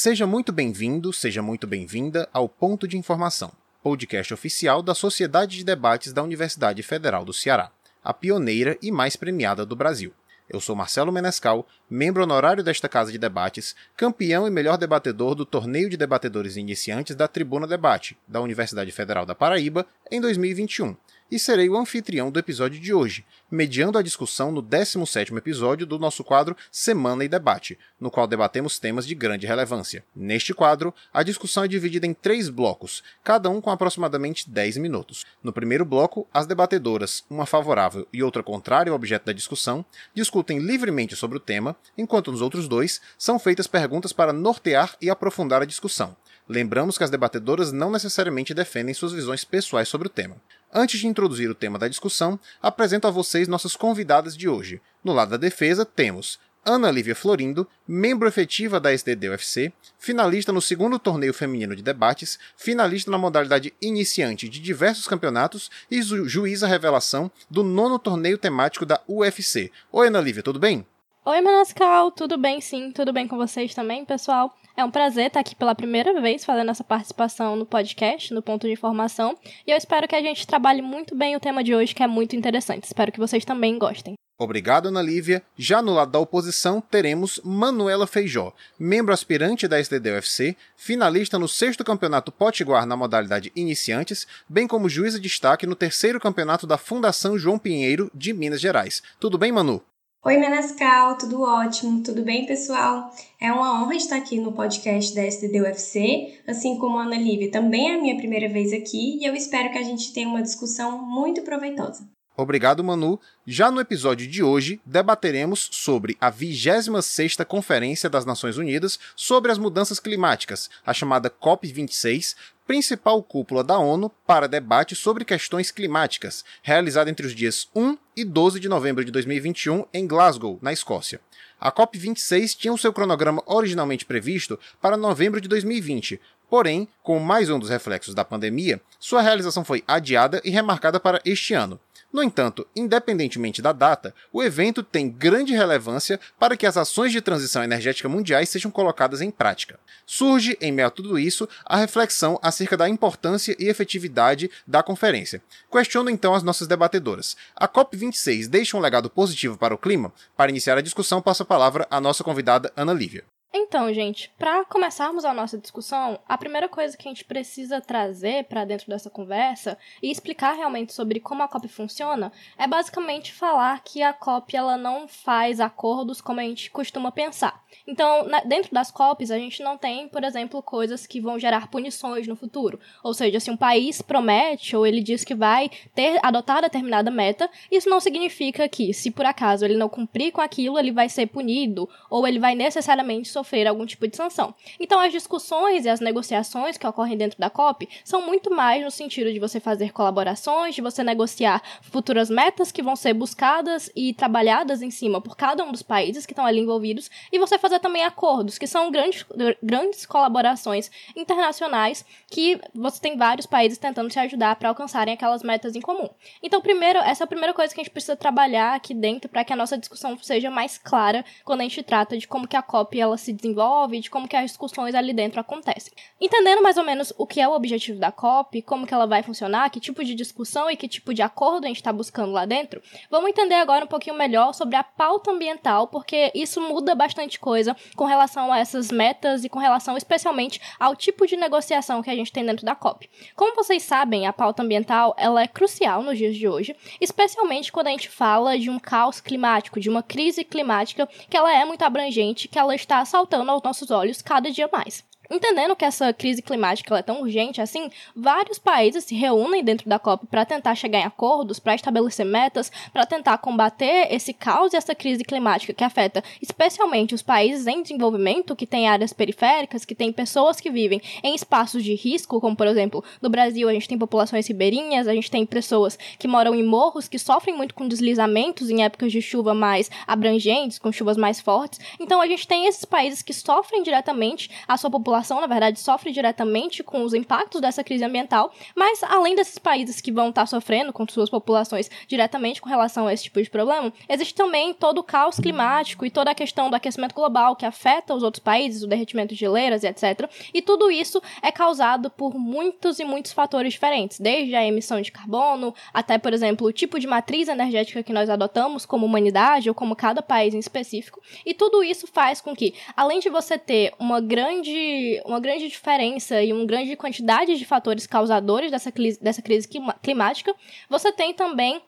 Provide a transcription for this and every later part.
Seja muito bem-vindo, seja muito bem-vinda ao Ponto de Informação, podcast oficial da Sociedade de Debates da Universidade Federal do Ceará, a pioneira e mais premiada do Brasil. Eu sou Marcelo Menescal, membro honorário desta casa de debates, campeão e melhor debatedor do Torneio de Debatedores Iniciantes da Tribuna Debate, da Universidade Federal da Paraíba, em 2021 e serei o anfitrião do episódio de hoje, mediando a discussão no 17º episódio do nosso quadro Semana e Debate, no qual debatemos temas de grande relevância. Neste quadro, a discussão é dividida em três blocos, cada um com aproximadamente 10 minutos. No primeiro bloco, as debatedoras, uma favorável e outra contrária ao objeto da discussão, discutem livremente sobre o tema, enquanto nos outros dois são feitas perguntas para nortear e aprofundar a discussão. Lembramos que as debatedoras não necessariamente defendem suas visões pessoais sobre o tema. Antes de introduzir o tema da discussão, apresento a vocês nossas convidadas de hoje. No lado da defesa, temos Ana Lívia Florindo, membro efetiva da SDD-UFC, finalista no segundo torneio feminino de debates, finalista na modalidade iniciante de diversos campeonatos e ju juíza revelação do nono torneio temático da UFC. Oi, Ana Lívia, tudo bem? Oi, Manascal, tudo bem sim, tudo bem com vocês também, pessoal? É um prazer estar aqui pela primeira vez fazendo essa participação no podcast, no Ponto de Informação, e eu espero que a gente trabalhe muito bem o tema de hoje, que é muito interessante. Espero que vocês também gostem. Obrigado, Ana Lívia. Já no lado da oposição, teremos Manuela Feijó, membro aspirante da SDD-UFC, finalista no sexto campeonato Potiguar na modalidade iniciantes, bem como juíza de destaque no terceiro campeonato da Fundação João Pinheiro de Minas Gerais. Tudo bem, Manu? Oi, Menascal, tudo ótimo? Tudo bem, pessoal? É uma honra estar aqui no podcast da SDD UFC, assim como a Ana Lívia, também é a minha primeira vez aqui e eu espero que a gente tenha uma discussão muito proveitosa. Obrigado, Manu. Já no episódio de hoje, debateremos sobre a 26ª Conferência das Nações Unidas sobre as Mudanças Climáticas, a chamada COP26, principal cúpula da ONU para debate sobre questões climáticas, realizada entre os dias 1 e 12 de novembro de 2021 em Glasgow, na Escócia. A COP26 tinha o seu cronograma originalmente previsto para novembro de 2020, porém, com mais um dos reflexos da pandemia, sua realização foi adiada e remarcada para este ano. No entanto, independentemente da data, o evento tem grande relevância para que as ações de transição energética mundiais sejam colocadas em prática. Surge, em meio a tudo isso, a reflexão acerca da importância e efetividade da conferência. Questiono então as nossas debatedoras. A COP26 deixa um legado positivo para o clima? Para iniciar a discussão, passo a palavra à nossa convidada Ana Lívia. Então, gente, para começarmos a nossa discussão, a primeira coisa que a gente precisa trazer para dentro dessa conversa e explicar realmente sobre como a COP funciona é basicamente falar que a COP ela não faz acordos como a gente costuma pensar. Então, na, dentro das COPs, a gente não tem, por exemplo, coisas que vão gerar punições no futuro. Ou seja, se um país promete ou ele diz que vai ter adotar determinada meta, isso não significa que, se por acaso ele não cumprir com aquilo, ele vai ser punido ou ele vai necessariamente sofrer algum tipo de sanção. Então, as discussões e as negociações que ocorrem dentro da COP são muito mais no sentido de você fazer colaborações, de você negociar futuras metas que vão ser buscadas e trabalhadas em cima por cada um dos países que estão ali envolvidos e você fazer também acordos, que são grandes, grandes colaborações internacionais que você tem vários países tentando se ajudar para alcançarem aquelas metas em comum. Então, primeiro, essa é a primeira coisa que a gente precisa trabalhar aqui dentro para que a nossa discussão seja mais clara quando a gente trata de como que a COP ela se se desenvolve, de como que as discussões ali dentro acontecem. Entendendo mais ou menos o que é o objetivo da COP, como que ela vai funcionar, que tipo de discussão e que tipo de acordo a gente está buscando lá dentro, vamos entender agora um pouquinho melhor sobre a pauta ambiental, porque isso muda bastante coisa com relação a essas metas e com relação especialmente ao tipo de negociação que a gente tem dentro da COP. Como vocês sabem, a pauta ambiental ela é crucial nos dias de hoje, especialmente quando a gente fala de um caos climático, de uma crise climática que ela é muito abrangente, que ela está saltando aos nossos olhos cada dia mais. Entendendo que essa crise climática é tão urgente assim, vários países se reúnem dentro da COP para tentar chegar em acordos, para estabelecer metas, para tentar combater esse caos e essa crise climática que afeta especialmente os países em desenvolvimento, que têm áreas periféricas, que têm pessoas que vivem em espaços de risco, como por exemplo, no Brasil a gente tem populações ribeirinhas, a gente tem pessoas que moram em morros, que sofrem muito com deslizamentos em épocas de chuva mais abrangentes, com chuvas mais fortes. Então a gente tem esses países que sofrem diretamente a sua população população, na verdade, sofre diretamente com os impactos dessa crise ambiental, mas além desses países que vão estar sofrendo com suas populações diretamente com relação a esse tipo de problema, existe também todo o caos climático e toda a questão do aquecimento global que afeta os outros países, o derretimento de geleiras e etc. E tudo isso é causado por muitos e muitos fatores diferentes, desde a emissão de carbono até, por exemplo, o tipo de matriz energética que nós adotamos como humanidade ou como cada país em específico. E tudo isso faz com que, além de você ter uma grande, uma grande diferença e uma grande quantidade de fatores causadores dessa, dessa crise climática, você tem também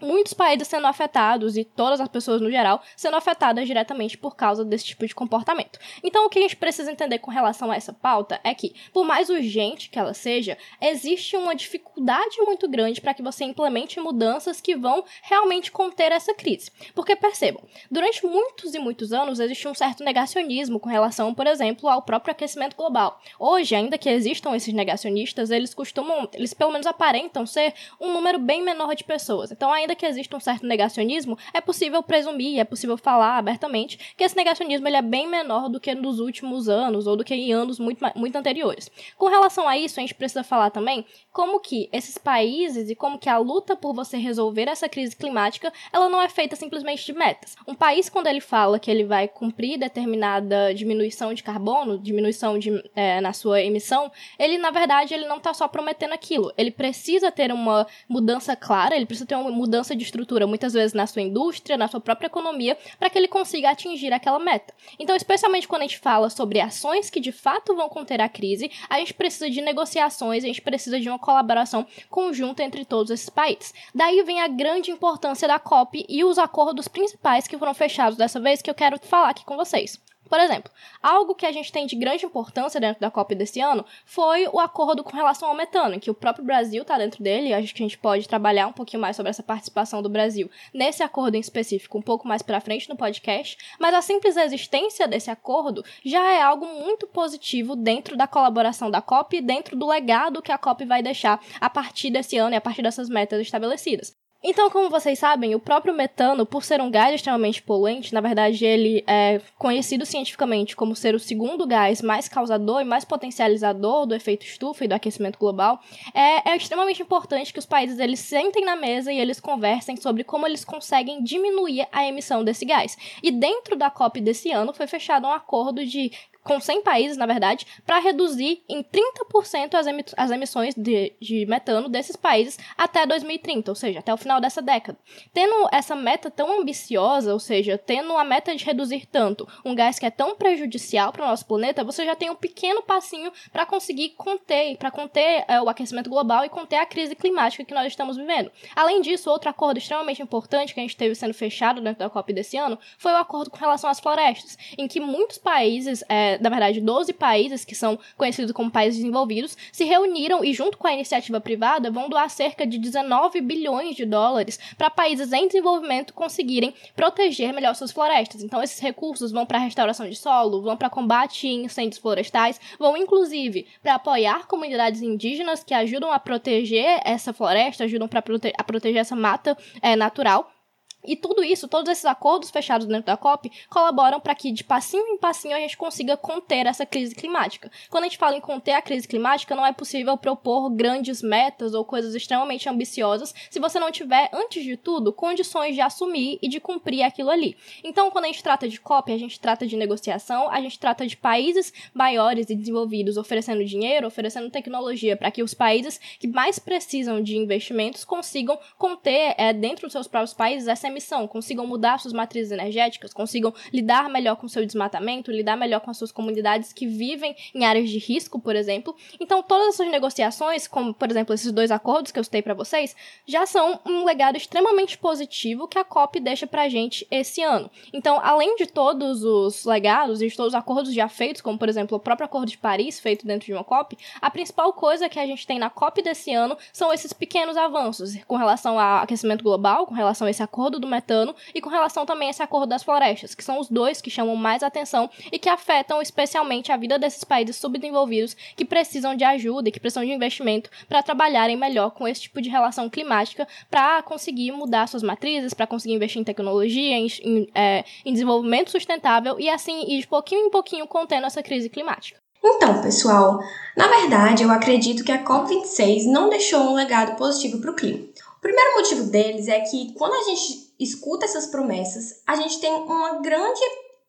muitos países sendo afetados e todas as pessoas no geral sendo afetadas diretamente por causa desse tipo de comportamento. Então, o que a gente precisa entender com relação a essa pauta é que, por mais urgente que ela seja, existe uma dificuldade muito grande para que você implemente mudanças que vão realmente conter essa crise. Porque percebam, durante muitos e muitos anos existe um certo negacionismo com relação, por exemplo, ao próprio aquecimento global. Hoje, ainda que existam esses negacionistas, eles costumam, eles pelo menos aparentam ser um número bem menor de pessoas. Então, ainda que exista um certo negacionismo, é possível presumir, é possível falar abertamente que esse negacionismo ele é bem menor do que nos últimos anos ou do que em anos muito, muito anteriores. Com relação a isso, a gente precisa falar também como que esses países e como que a luta por você resolver essa crise climática, ela não é feita simplesmente de metas. Um país, quando ele fala que ele vai cumprir determinada diminuição de carbono, diminuição de, é, na sua emissão, ele, na verdade, ele não está só prometendo aquilo. Ele precisa ter uma mudança clara, ele precisa ter uma mudança mudança de estrutura, muitas vezes na sua indústria, na sua própria economia, para que ele consiga atingir aquela meta. Então, especialmente quando a gente fala sobre ações que de fato vão conter a crise, a gente precisa de negociações, a gente precisa de uma colaboração conjunta entre todos esses países. Daí vem a grande importância da COP e os acordos principais que foram fechados dessa vez que eu quero falar aqui com vocês. Por exemplo, algo que a gente tem de grande importância dentro da COP desse ano foi o acordo com relação ao metano, que o próprio Brasil está dentro dele, e acho que a gente pode trabalhar um pouquinho mais sobre essa participação do Brasil nesse acordo em específico um pouco mais para frente no podcast, mas a simples existência desse acordo já é algo muito positivo dentro da colaboração da COP e dentro do legado que a COP vai deixar a partir desse ano e a partir dessas metas estabelecidas. Então, como vocês sabem, o próprio metano, por ser um gás extremamente poluente, na verdade ele é conhecido cientificamente como ser o segundo gás mais causador e mais potencializador do efeito estufa e do aquecimento global, é, é extremamente importante que os países eles sentem na mesa e eles conversem sobre como eles conseguem diminuir a emissão desse gás. E dentro da COP desse ano foi fechado um acordo de com 100 países, na verdade, para reduzir em 30% as, as emissões de, de metano desses países até 2030, ou seja, até o final dessa década. Tendo essa meta tão ambiciosa, ou seja, tendo a meta de reduzir tanto um gás que é tão prejudicial para o nosso planeta, você já tem um pequeno passinho para conseguir conter, para conter é, o aquecimento global e conter a crise climática que nós estamos vivendo. Além disso, outro acordo extremamente importante que a gente teve sendo fechado dentro da COP desse ano foi o acordo com relação às florestas, em que muitos países é, na verdade, 12 países que são conhecidos como países desenvolvidos, se reuniram e, junto com a iniciativa privada, vão doar cerca de 19 bilhões de dólares para países em desenvolvimento conseguirem proteger melhor suas florestas. Então, esses recursos vão para restauração de solo, vão para combate em incêndios florestais, vão inclusive para apoiar comunidades indígenas que ajudam a proteger essa floresta, ajudam para prote a proteger essa mata é, natural e tudo isso, todos esses acordos fechados dentro da COP, colaboram para que de passinho em passinho a gente consiga conter essa crise climática. Quando a gente fala em conter a crise climática, não é possível propor grandes metas ou coisas extremamente ambiciosas se você não tiver, antes de tudo, condições de assumir e de cumprir aquilo ali. Então, quando a gente trata de COP, a gente trata de negociação, a gente trata de países maiores e desenvolvidos oferecendo dinheiro, oferecendo tecnologia para que os países que mais precisam de investimentos consigam conter é, dentro dos seus próprios países essa emissão, consigam mudar suas matrizes energéticas, consigam lidar melhor com seu desmatamento, lidar melhor com as suas comunidades que vivem em áreas de risco, por exemplo. Então, todas essas negociações, como por exemplo esses dois acordos que eu citei para vocês, já são um legado extremamente positivo que a COP deixa pra gente esse ano. Então, além de todos os legados e de todos os acordos já feitos, como por exemplo o próprio Acordo de Paris feito dentro de uma COP, a principal coisa que a gente tem na COP desse ano são esses pequenos avanços com relação ao aquecimento global, com relação a esse acordo do do metano e com relação também a esse acordo das florestas, que são os dois que chamam mais atenção e que afetam especialmente a vida desses países subdesenvolvidos que precisam de ajuda e que precisam de investimento para trabalharem melhor com esse tipo de relação climática para conseguir mudar suas matrizes, para conseguir investir em tecnologia, em, em, é, em desenvolvimento sustentável e assim ir de pouquinho em pouquinho contendo essa crise climática. Então, pessoal, na verdade, eu acredito que a COP26 não deixou um legado positivo para o clima. O primeiro motivo deles é que quando a gente escuta essas promessas, a gente tem uma grande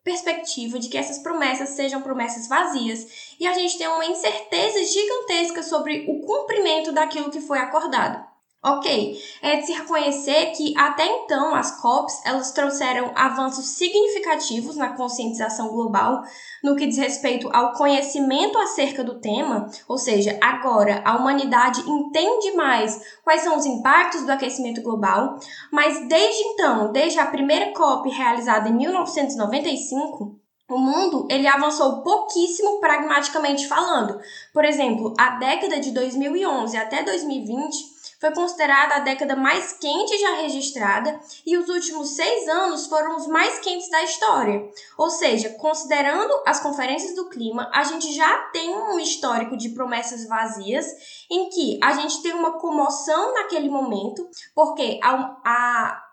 perspectiva de que essas promessas sejam promessas vazias e a gente tem uma incerteza gigantesca sobre o cumprimento daquilo que foi acordado. Ok, é de se reconhecer que até então as COPs elas trouxeram avanços significativos na conscientização global no que diz respeito ao conhecimento acerca do tema, ou seja, agora a humanidade entende mais quais são os impactos do aquecimento global, mas desde então, desde a primeira COP realizada em 1995, o mundo ele avançou pouquíssimo pragmaticamente falando. Por exemplo, a década de 2011 até 2020 foi considerada a década mais quente já registrada e os últimos seis anos foram os mais quentes da história. Ou seja, considerando as conferências do clima, a gente já tem um histórico de promessas vazias em que a gente tem uma comoção naquele momento, porque a, a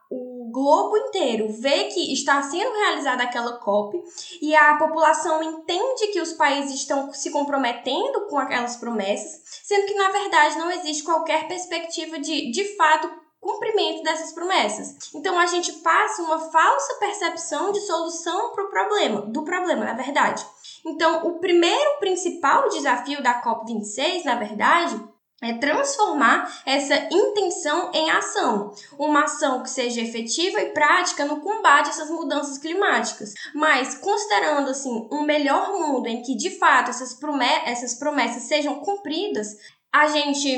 globo inteiro vê que está sendo realizada aquela COP e a população entende que os países estão se comprometendo com aquelas promessas, sendo que na verdade não existe qualquer perspectiva de, de fato, cumprimento dessas promessas. Então a gente passa uma falsa percepção de solução para o problema, do problema, na verdade. Então, o primeiro principal desafio da COP26, na verdade, é transformar essa intenção em ação, uma ação que seja efetiva e prática no combate a essas mudanças climáticas. Mas considerando assim um melhor mundo em que de fato essas, promessas, essas promessas sejam cumpridas, a gente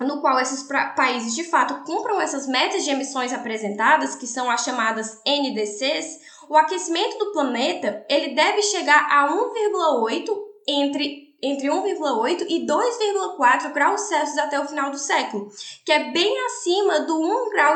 no qual esses países de fato cumpram essas metas de emissões apresentadas, que são as chamadas NDCs, o aquecimento do planeta ele deve chegar a 1,8 entre entre 1,8 e 2,4 graus Celsius até o final do século, que é bem acima do 1,5 grau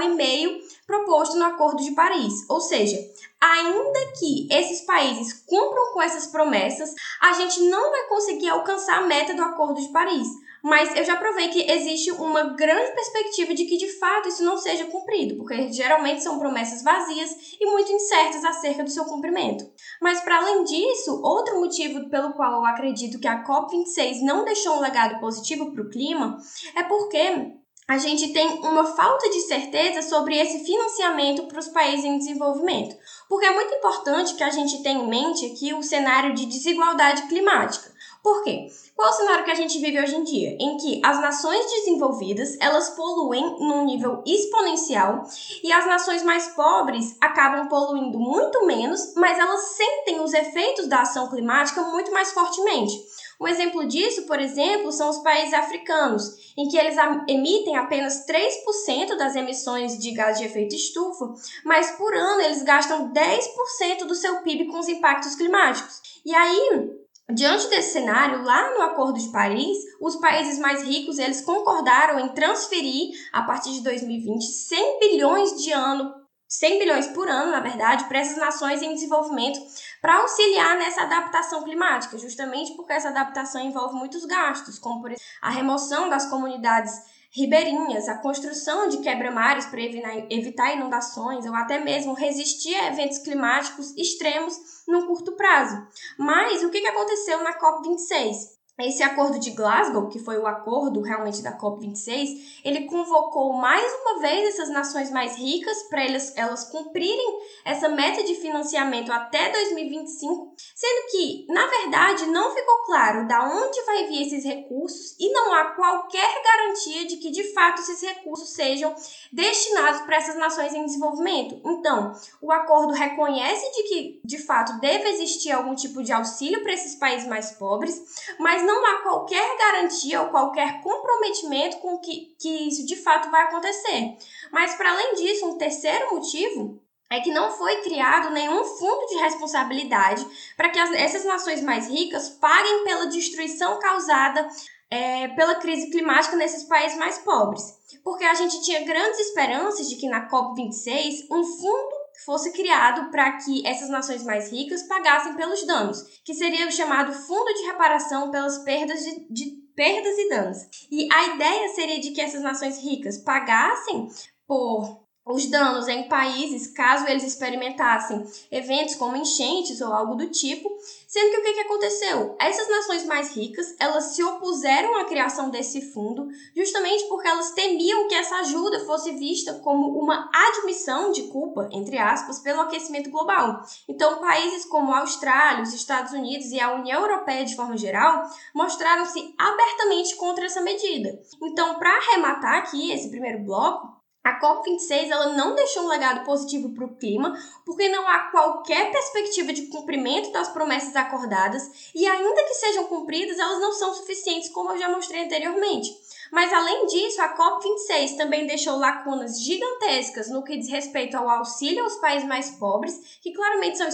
proposto no Acordo de Paris. Ou seja, ainda que esses países cumpram com essas promessas, a gente não vai conseguir alcançar a meta do Acordo de Paris. Mas eu já provei que existe uma grande perspectiva de que de fato isso não seja cumprido, porque geralmente são promessas vazias e muito incertas acerca do seu cumprimento. Mas para além disso, outro motivo pelo qual eu acredito que a COP26 não deixou um legado positivo para o clima é porque a gente tem uma falta de certeza sobre esse financiamento para os países em desenvolvimento. Porque é muito importante que a gente tenha em mente aqui o cenário de desigualdade climática. Por quê? Qual o cenário que a gente vive hoje em dia? Em que as nações desenvolvidas, elas poluem num nível exponencial e as nações mais pobres acabam poluindo muito menos, mas elas sentem os efeitos da ação climática muito mais fortemente. Um exemplo disso, por exemplo, são os países africanos, em que eles emitem apenas 3% das emissões de gás de efeito estufa, mas por ano eles gastam 10% do seu PIB com os impactos climáticos. E aí, Diante desse cenário, lá no Acordo de Paris, os países mais ricos eles concordaram em transferir a partir de 2020 100 bilhões de ano 100 bilhões por ano, na verdade, para essas nações em desenvolvimento para auxiliar nessa adaptação climática, justamente porque essa adaptação envolve muitos gastos, como por exemplo, a remoção das comunidades ribeirinhas, a construção de quebra-mares para evitar inundações ou até mesmo resistir a eventos climáticos extremos no curto prazo. Mas o que aconteceu na COP26? Esse acordo de Glasgow, que foi o acordo realmente da COP26, ele convocou mais uma vez essas nações mais ricas para elas, elas cumprirem essa meta de financiamento até 2025, sendo que, na verdade, não ficou claro da onde vai vir esses recursos e não há qualquer garantia de que, de fato, esses recursos sejam destinados para essas nações em desenvolvimento. Então, o acordo reconhece de que, de fato, deve existir algum tipo de auxílio para esses países mais pobres, mas não há qualquer garantia ou qualquer comprometimento com que, que isso de fato vai acontecer. Mas, para além disso, um terceiro motivo é que não foi criado nenhum fundo de responsabilidade para que as, essas nações mais ricas paguem pela destruição causada é, pela crise climática nesses países mais pobres. Porque a gente tinha grandes esperanças de que na COP26 um fundo fosse criado para que essas nações mais ricas pagassem pelos danos, que seria o chamado Fundo de Reparação pelas Perdas de, de Perdas e Danos. E a ideia seria de que essas nações ricas pagassem por os danos em países caso eles experimentassem eventos como enchentes ou algo do tipo, sendo que o que, que aconteceu? Essas nações mais ricas, elas se opuseram à criação desse fundo, justamente porque elas temiam que essa ajuda fosse vista como uma admissão de culpa, entre aspas, pelo aquecimento global. Então, países como a Austrália, os Estados Unidos e a União Europeia de forma geral mostraram-se abertamente contra essa medida. Então, para arrematar aqui esse primeiro bloco, a COP26 ela não deixou um legado positivo para o clima, porque não há qualquer perspectiva de cumprimento das promessas acordadas e, ainda que sejam cumpridas, elas não são suficientes, como eu já mostrei anteriormente. Mas, além disso, a COP26 também deixou lacunas gigantescas no que diz respeito ao auxílio aos países mais pobres, que claramente são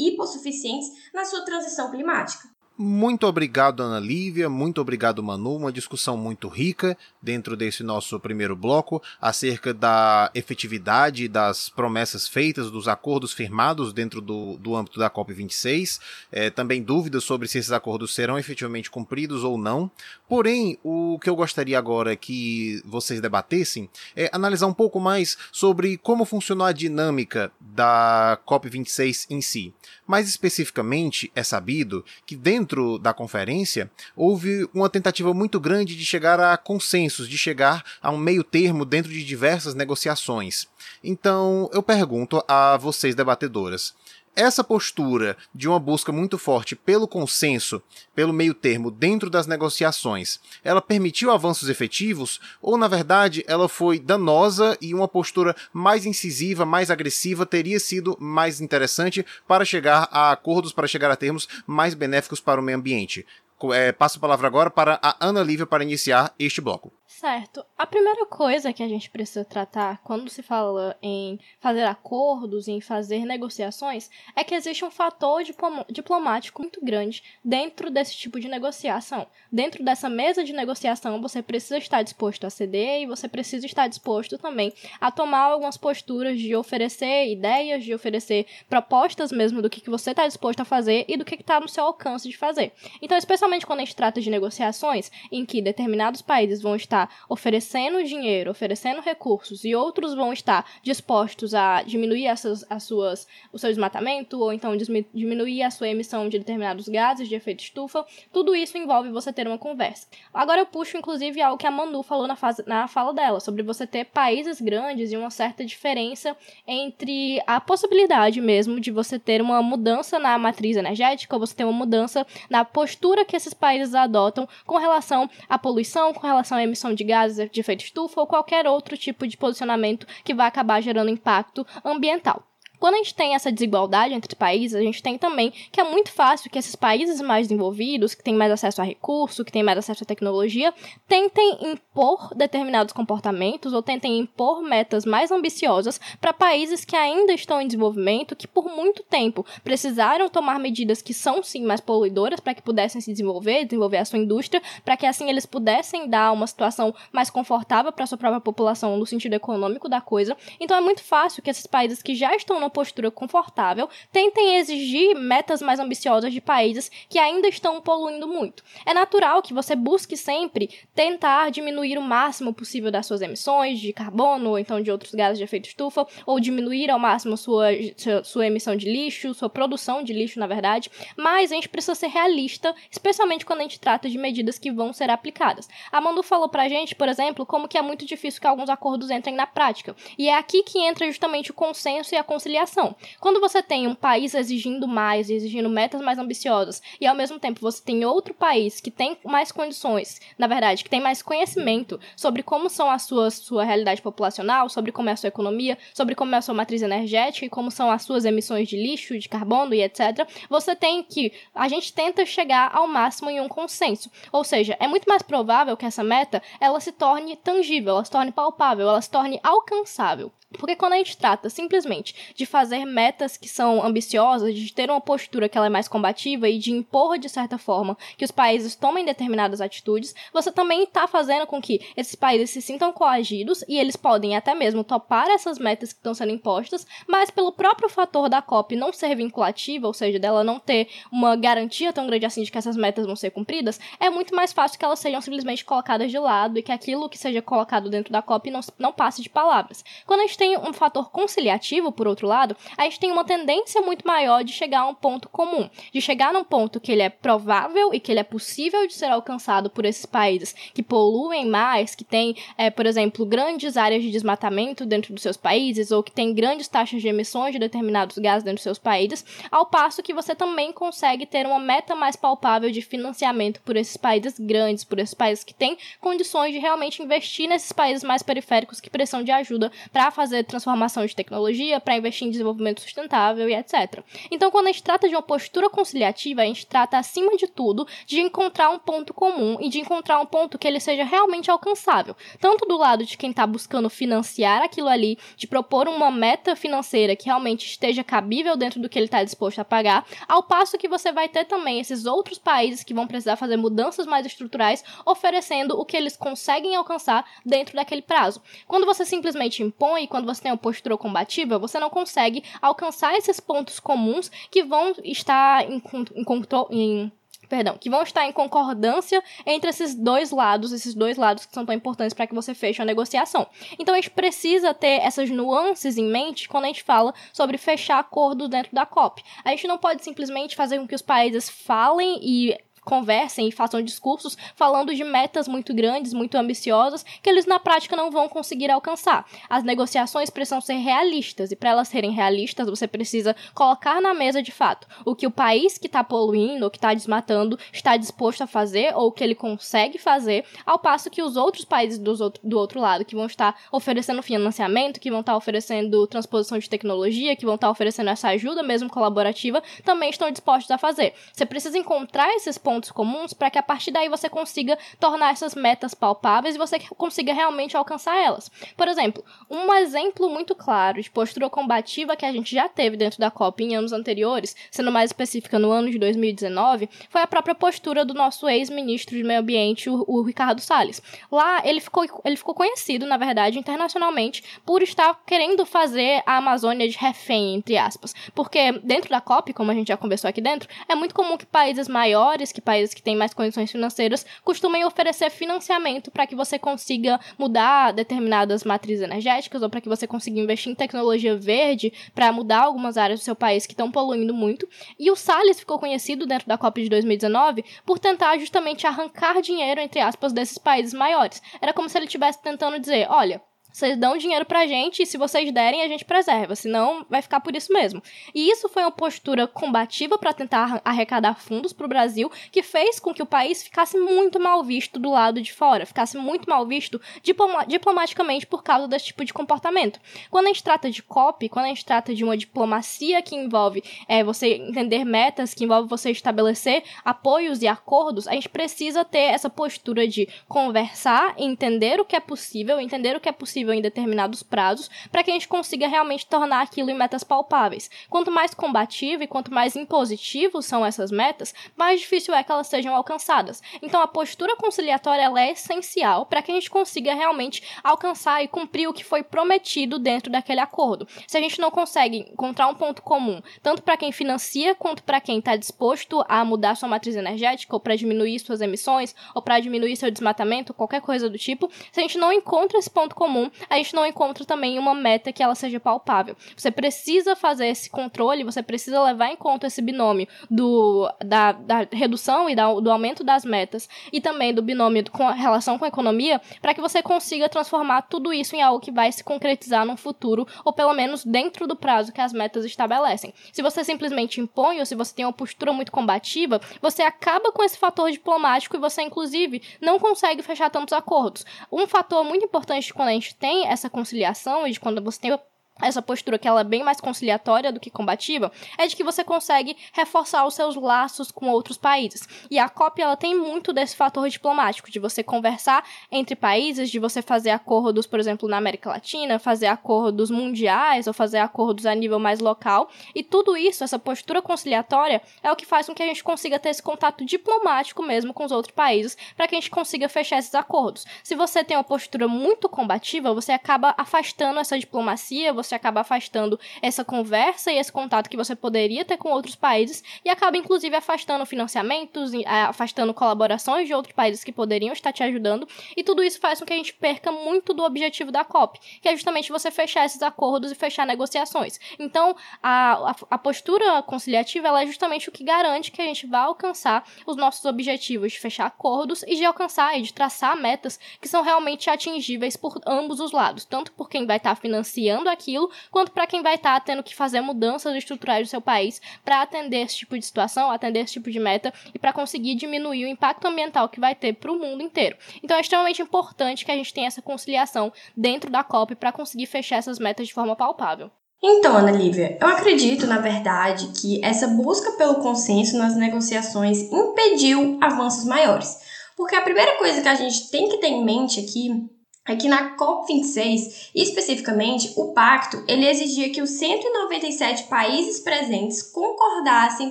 hipossuficientes na sua transição climática. Muito obrigado, Ana Lívia. Muito obrigado, Manu. Uma discussão muito rica dentro desse nosso primeiro bloco acerca da efetividade das promessas feitas, dos acordos firmados dentro do, do âmbito da COP26. É, também dúvidas sobre se esses acordos serão efetivamente cumpridos ou não. Porém, o que eu gostaria agora que vocês debatessem é analisar um pouco mais sobre como funcionou a dinâmica da COP26 em si. Mais especificamente, é sabido que dentro da conferência houve uma tentativa muito grande de chegar a consensos, de chegar a um meio termo dentro de diversas negociações. Então, eu pergunto a vocês, debatedoras, essa postura de uma busca muito forte pelo consenso, pelo meio termo dentro das negociações, ela permitiu avanços efetivos ou na verdade ela foi danosa e uma postura mais incisiva, mais agressiva teria sido mais interessante para chegar a acordos, para chegar a termos mais benéficos para o meio ambiente? É, passo a palavra agora para a Ana Lívia para iniciar este bloco. Certo. A primeira coisa que a gente precisa tratar quando se fala em fazer acordos, em fazer negociações, é que existe um fator diplomático muito grande dentro desse tipo de negociação. Dentro dessa mesa de negociação, você precisa estar disposto a ceder e você precisa estar disposto também a tomar algumas posturas de oferecer ideias, de oferecer propostas mesmo do que, que você está disposto a fazer e do que está no seu alcance de fazer. Então, especialmente quando a gente trata de negociações em que determinados países vão estar oferecendo dinheiro, oferecendo recursos e outros vão estar dispostos a diminuir essas, as suas, o seu desmatamento ou então diminuir a sua emissão de determinados gases de efeito estufa, tudo isso envolve você ter uma conversa. Agora eu puxo inclusive algo que a Manu falou na, fase, na fala dela, sobre você ter países grandes e uma certa diferença entre a possibilidade mesmo de você ter uma mudança na matriz energética, você ter uma mudança na postura que esses países adotam com relação à poluição, com relação à emissão de gases de efeito estufa ou qualquer outro tipo de posicionamento que vai acabar gerando impacto ambiental. Quando a gente tem essa desigualdade entre países, a gente tem também que é muito fácil que esses países mais desenvolvidos, que têm mais acesso a recurso, que têm mais acesso à tecnologia, tentem impor determinados comportamentos ou tentem impor metas mais ambiciosas para países que ainda estão em desenvolvimento, que por muito tempo precisaram tomar medidas que são sim mais poluidoras para que pudessem se desenvolver, desenvolver a sua indústria, para que assim eles pudessem dar uma situação mais confortável para sua própria população no sentido econômico da coisa. Então é muito fácil que esses países que já estão uma postura confortável, tentem exigir metas mais ambiciosas de países que ainda estão poluindo muito. É natural que você busque sempre tentar diminuir o máximo possível das suas emissões de carbono ou então de outros gases de efeito estufa, ou diminuir ao máximo sua, sua, sua emissão de lixo, sua produção de lixo, na verdade, mas a gente precisa ser realista, especialmente quando a gente trata de medidas que vão ser aplicadas. A Mandu falou pra gente, por exemplo, como que é muito difícil que alguns acordos entrem na prática. E é aqui que entra justamente o consenso e a conciliação conciliação. Quando você tem um país exigindo mais, exigindo metas mais ambiciosas, e ao mesmo tempo você tem outro país que tem mais condições, na verdade, que tem mais conhecimento sobre como são a sua, sua realidade populacional, sobre como é a sua economia, sobre como é a sua matriz energética e como são as suas emissões de lixo, de carbono e etc., você tem que. A gente tenta chegar ao máximo em um consenso. Ou seja, é muito mais provável que essa meta ela se torne tangível, ela se torne palpável, ela se torne alcançável. Porque quando a gente trata simplesmente de fazer metas que são ambiciosas, de ter uma postura que ela é mais combativa e de impor de certa forma que os países tomem determinadas atitudes, você também está fazendo com que esses países se sintam coagidos e eles podem até mesmo topar essas metas que estão sendo impostas, mas pelo próprio fator da COP não ser vinculativa, ou seja, dela não ter uma garantia tão grande assim de que essas metas vão ser cumpridas, é muito mais fácil que elas sejam simplesmente colocadas de lado e que aquilo que seja colocado dentro da COP não, não passe de palavras. Quando a gente tem um fator conciliativo, por outro lado, a gente tem uma tendência muito maior de chegar a um ponto comum, de chegar num ponto que ele é provável e que ele é possível de ser alcançado por esses países que poluem mais, que têm, é, por exemplo, grandes áreas de desmatamento dentro dos seus países ou que têm grandes taxas de emissões de determinados gases dentro dos seus países, ao passo que você também consegue ter uma meta mais palpável de financiamento por esses países grandes, por esses países que têm condições de realmente investir nesses países mais periféricos que precisam de ajuda para fazer transformação de tecnologia, para investir em desenvolvimento sustentável e etc. Então, quando a gente trata de uma postura conciliativa, a gente trata, acima de tudo, de encontrar um ponto comum e de encontrar um ponto que ele seja realmente alcançável. Tanto do lado de quem está buscando financiar aquilo ali, de propor uma meta financeira que realmente esteja cabível dentro do que ele está disposto a pagar, ao passo que você vai ter também esses outros países que vão precisar fazer mudanças mais estruturais, oferecendo o que eles conseguem alcançar dentro daquele prazo. Quando você simplesmente impõe, quando você tem uma postura combativa, você não consegue alcançar esses pontos comuns que vão estar em, em, em perdão, que vão estar em concordância entre esses dois lados, esses dois lados que são tão importantes para que você feche a negociação. Então a gente precisa ter essas nuances em mente quando a gente fala sobre fechar acordo dentro da COP. A gente não pode simplesmente fazer com que os países falem e conversem e façam discursos falando de metas muito grandes, muito ambiciosas, que eles na prática não vão conseguir alcançar. As negociações precisam ser realistas, e para elas serem realistas, você precisa colocar na mesa de fato o que o país que está poluindo, ou que está desmatando, está disposto a fazer, ou que ele consegue fazer, ao passo que os outros países do outro, do outro lado, que vão estar oferecendo financiamento, que vão estar oferecendo transposição de tecnologia, que vão estar oferecendo essa ajuda mesmo colaborativa, também estão dispostos a fazer. Você precisa encontrar esses pontos pontos comuns para que a partir daí você consiga tornar essas metas palpáveis e você consiga realmente alcançar elas. Por exemplo, um exemplo muito claro de postura combativa que a gente já teve dentro da COP em anos anteriores, sendo mais específica no ano de 2019, foi a própria postura do nosso ex-ministro de Meio Ambiente, o, o Ricardo Salles. Lá ele ficou, ele ficou conhecido, na verdade, internacionalmente, por estar querendo fazer a Amazônia de refém, entre aspas. Porque dentro da COP, como a gente já conversou aqui dentro, é muito comum que países maiores, que países que têm mais condições financeiras costumem oferecer financiamento para que você consiga mudar determinadas matrizes energéticas ou para que você consiga investir em tecnologia verde para mudar algumas áreas do seu país que estão poluindo muito. E o Salles ficou conhecido dentro da COP de 2019 por tentar justamente arrancar dinheiro, entre aspas, desses países maiores. Era como se ele estivesse tentando dizer: olha, vocês dão dinheiro pra gente e se vocês derem, a gente preserva, senão vai ficar por isso mesmo. E isso foi uma postura combativa para tentar arrecadar fundos para o Brasil, que fez com que o país ficasse muito mal visto do lado de fora, ficasse muito mal visto diploma diplomaticamente por causa desse tipo de comportamento. Quando a gente trata de COP, quando a gente trata de uma diplomacia que envolve é, você entender metas, que envolve você estabelecer apoios e acordos, a gente precisa ter essa postura de conversar, entender o que é possível, entender o que é possível possível em determinados prazos, para que a gente consiga realmente tornar aquilo em metas palpáveis. Quanto mais combativo e quanto mais impositivo são essas metas, mais difícil é que elas sejam alcançadas. Então a postura conciliatória ela é essencial para que a gente consiga realmente alcançar e cumprir o que foi prometido dentro daquele acordo. Se a gente não consegue encontrar um ponto comum, tanto para quem financia quanto para quem está disposto a mudar sua matriz energética ou para diminuir suas emissões ou para diminuir seu desmatamento, qualquer coisa do tipo, se a gente não encontra esse ponto comum, a gente não encontra também uma meta que ela seja palpável. Você precisa fazer esse controle, você precisa levar em conta esse binômio do, da, da redução e da, do aumento das metas e também do binômio com relação com a economia, para que você consiga transformar tudo isso em algo que vai se concretizar no futuro, ou pelo menos dentro do prazo que as metas estabelecem. Se você simplesmente impõe, ou se você tem uma postura muito combativa, você acaba com esse fator diplomático e você, inclusive, não consegue fechar tantos acordos. Um fator muito importante quando a gente tem essa conciliação e de quando você tem essa postura que ela é bem mais conciliatória do que combativa, é de que você consegue reforçar os seus laços com outros países. E a COP ela tem muito desse fator diplomático, de você conversar entre países, de você fazer acordos, por exemplo, na América Latina, fazer acordos mundiais ou fazer acordos a nível mais local. E tudo isso, essa postura conciliatória, é o que faz com que a gente consiga ter esse contato diplomático mesmo com os outros países, para que a gente consiga fechar esses acordos. Se você tem uma postura muito combativa, você acaba afastando essa diplomacia, você acaba afastando essa conversa e esse contato que você poderia ter com outros países e acaba inclusive afastando financiamentos, afastando colaborações de outros países que poderiam estar te ajudando, e tudo isso faz com que a gente perca muito do objetivo da COP, que é justamente você fechar esses acordos e fechar negociações. Então, a, a, a postura conciliativa é justamente o que garante que a gente vai alcançar os nossos objetivos de fechar acordos e de alcançar e de traçar metas que são realmente atingíveis por ambos os lados, tanto por quem vai estar financiando aquilo, quanto para quem vai estar tendo que fazer mudanças estruturais do seu país para atender esse tipo de situação, atender esse tipo de meta e para conseguir diminuir o impacto ambiental que vai ter para o mundo inteiro. Então é extremamente importante que a gente tenha essa conciliação dentro da COP para conseguir fechar essas metas de forma palpável. Então, Ana Lívia, eu acredito, na verdade, que essa busca pelo consenso nas negociações impediu avanços maiores. Porque a primeira coisa que a gente tem que ter em mente aqui é que na COP26, especificamente, o pacto ele exigia que os 197 países presentes concordassem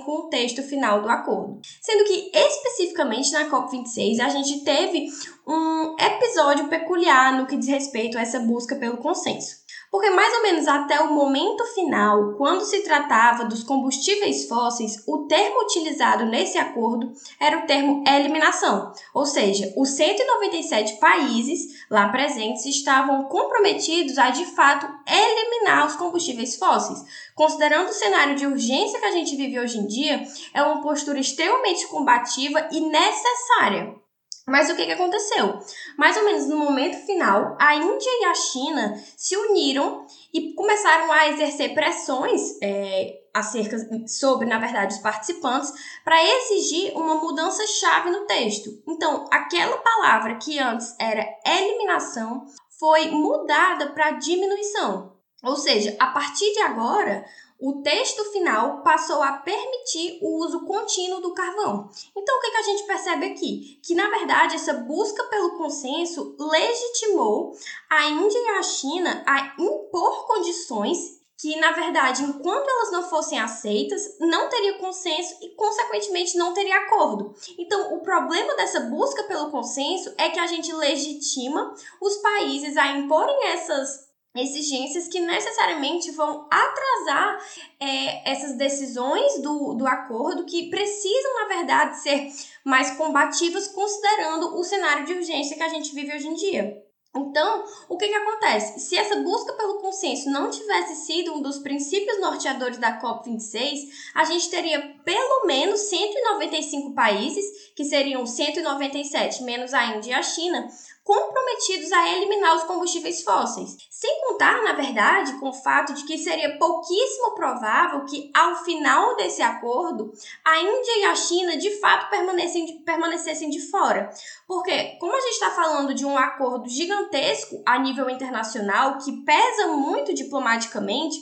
com o texto final do acordo. Sendo que, especificamente na COP26, a gente teve um episódio peculiar no que diz respeito a essa busca pelo consenso. Porque mais ou menos até o momento final, quando se tratava dos combustíveis fósseis, o termo utilizado nesse acordo era o termo eliminação, ou seja, os 197 países lá presentes estavam comprometidos a de fato eliminar os combustíveis fósseis. Considerando o cenário de urgência que a gente vive hoje em dia, é uma postura extremamente combativa e necessária. Mas o que, que aconteceu? Mais ou menos no momento final, a Índia e a China se uniram e começaram a exercer pressões é, acerca sobre, na verdade, os participantes para exigir uma mudança chave no texto. Então, aquela palavra que antes era eliminação foi mudada para diminuição. Ou seja, a partir de agora, o texto final passou a permitir o uso contínuo do carvão. Então, o que, a gente percebe aqui? Que, na verdade, essa busca pelo consenso legitimou a Índia e a China a impor condições que, na verdade, enquanto elas não fossem aceitas, não teria consenso e, consequentemente, não teria acordo. Então, o problema dessa busca pelo consenso é que a gente legitima os países a imporem essas exigências que necessariamente vão atrasar é, essas decisões do, do acordo que precisam, na verdade, ser mais combativas, considerando o cenário de urgência que a gente vive hoje em dia. Então, o que, que acontece? Se essa busca pelo consenso não tivesse sido um dos princípios norteadores da COP26, a gente teria pelo menos 195 países, que seriam 197 menos a Índia e a China, comprometidos a eliminar os combustíveis fósseis. Sem contar, na verdade, com o fato de que seria pouquíssimo provável que, ao final desse acordo, a Índia e a China de fato permanecessem, permanecessem de fora. Porque, como a gente está falando de um acordo gigantesco a nível internacional, que pesa muito diplomaticamente,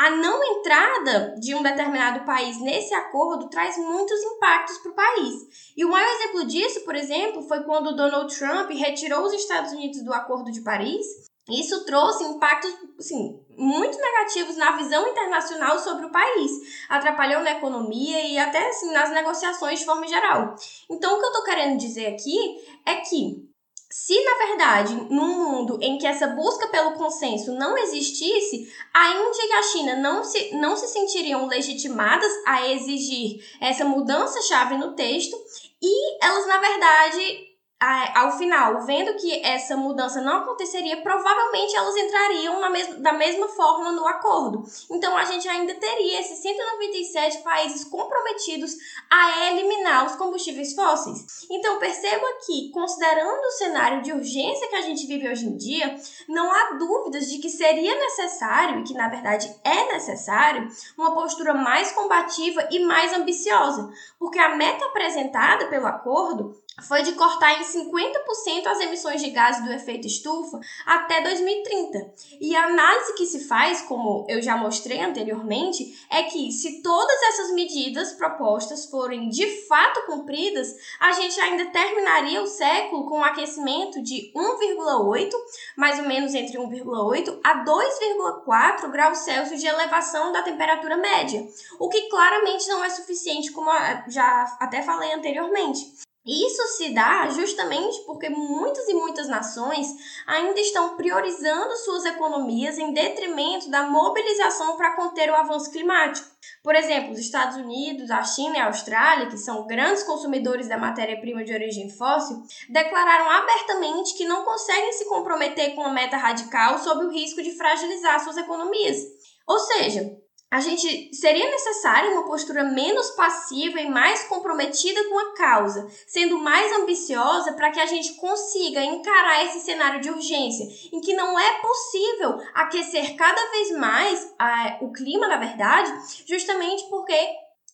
a não entrada de um determinado país nesse acordo traz muitos impactos para o país. E o maior exemplo disso, por exemplo, foi quando Donald Trump retirou os Estados Unidos do Acordo de Paris. Isso trouxe impactos assim, muito negativos na visão internacional sobre o país, atrapalhou na economia e até assim, nas negociações de forma geral. Então, o que eu estou querendo dizer aqui é que se, na verdade, num mundo em que essa busca pelo consenso não existisse, a Índia e a China não se, não se sentiriam legitimadas a exigir essa mudança-chave no texto e elas, na verdade, ao final, vendo que essa mudança não aconteceria, provavelmente elas entrariam mes da mesma forma no acordo. Então a gente ainda teria esses 197 países comprometidos a eliminar os combustíveis fósseis. Então perceba que, considerando o cenário de urgência que a gente vive hoje em dia, não há dúvidas de que seria necessário, e que na verdade é necessário, uma postura mais combativa e mais ambiciosa, porque a meta apresentada pelo acordo foi de cortar em 50% as emissões de gases do efeito estufa até 2030. E a análise que se faz, como eu já mostrei anteriormente, é que se todas essas medidas propostas forem de fato cumpridas, a gente ainda terminaria o século com um aquecimento de 1,8, mais ou menos entre 1,8 a 2,4 graus Celsius de elevação da temperatura média, o que claramente não é suficiente, como já até falei anteriormente. Isso se dá justamente porque muitas e muitas nações ainda estão priorizando suas economias em detrimento da mobilização para conter o avanço climático. Por exemplo, os Estados Unidos, a China e a Austrália, que são grandes consumidores da matéria-prima de origem fóssil, declararam abertamente que não conseguem se comprometer com uma meta radical sob o risco de fragilizar suas economias. Ou seja, a gente seria necessária uma postura menos passiva e mais comprometida com a causa, sendo mais ambiciosa para que a gente consiga encarar esse cenário de urgência, em que não é possível aquecer cada vez mais a, o clima, na verdade, justamente porque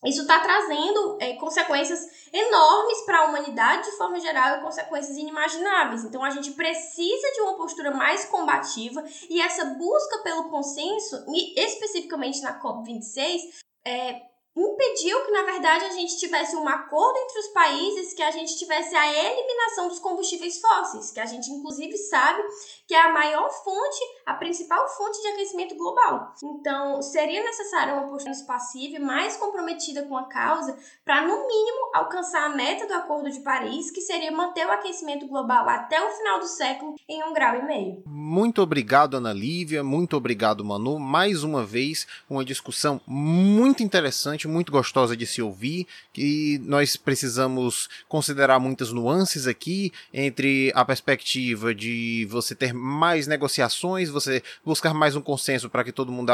isso está trazendo é, consequências enormes para a humanidade de forma geral e consequências inimagináveis. Então a gente precisa de uma postura mais combativa e essa busca pelo consenso, especificamente na COP26, é, impediu que, na verdade, a gente tivesse um acordo entre os países, que a gente tivesse a eliminação dos combustíveis fósseis, que a gente, inclusive, sabe que é a maior fonte, a principal fonte de aquecimento global. Então, seria necessária uma postura passiva e mais comprometida com a causa para, no mínimo, alcançar a meta do Acordo de Paris, que seria manter o aquecimento global até o final do século em um grau e meio. Muito obrigado, Ana Lívia. Muito obrigado, Manu. Mais uma vez, uma discussão muito interessante, muito gostosa de se ouvir, que nós precisamos considerar muitas nuances aqui entre a perspectiva de você ter mais negociações, você buscar mais um consenso para que todo mundo